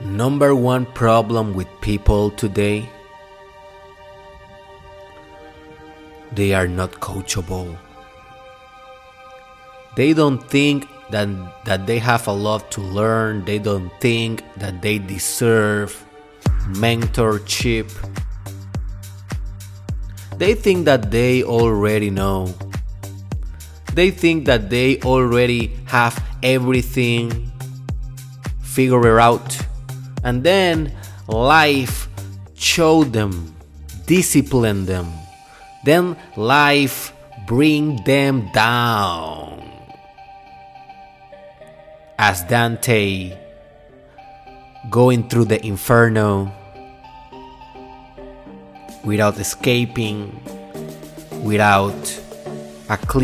Number one problem with people today they are not coachable. They don't think that, that they have a lot to learn, they don't think that they deserve mentorship. They think that they already know. They think that they already have everything figured out. And then life showed them, disciplined them. Then life bring them down. As Dante going through the inferno without escaping, without a clear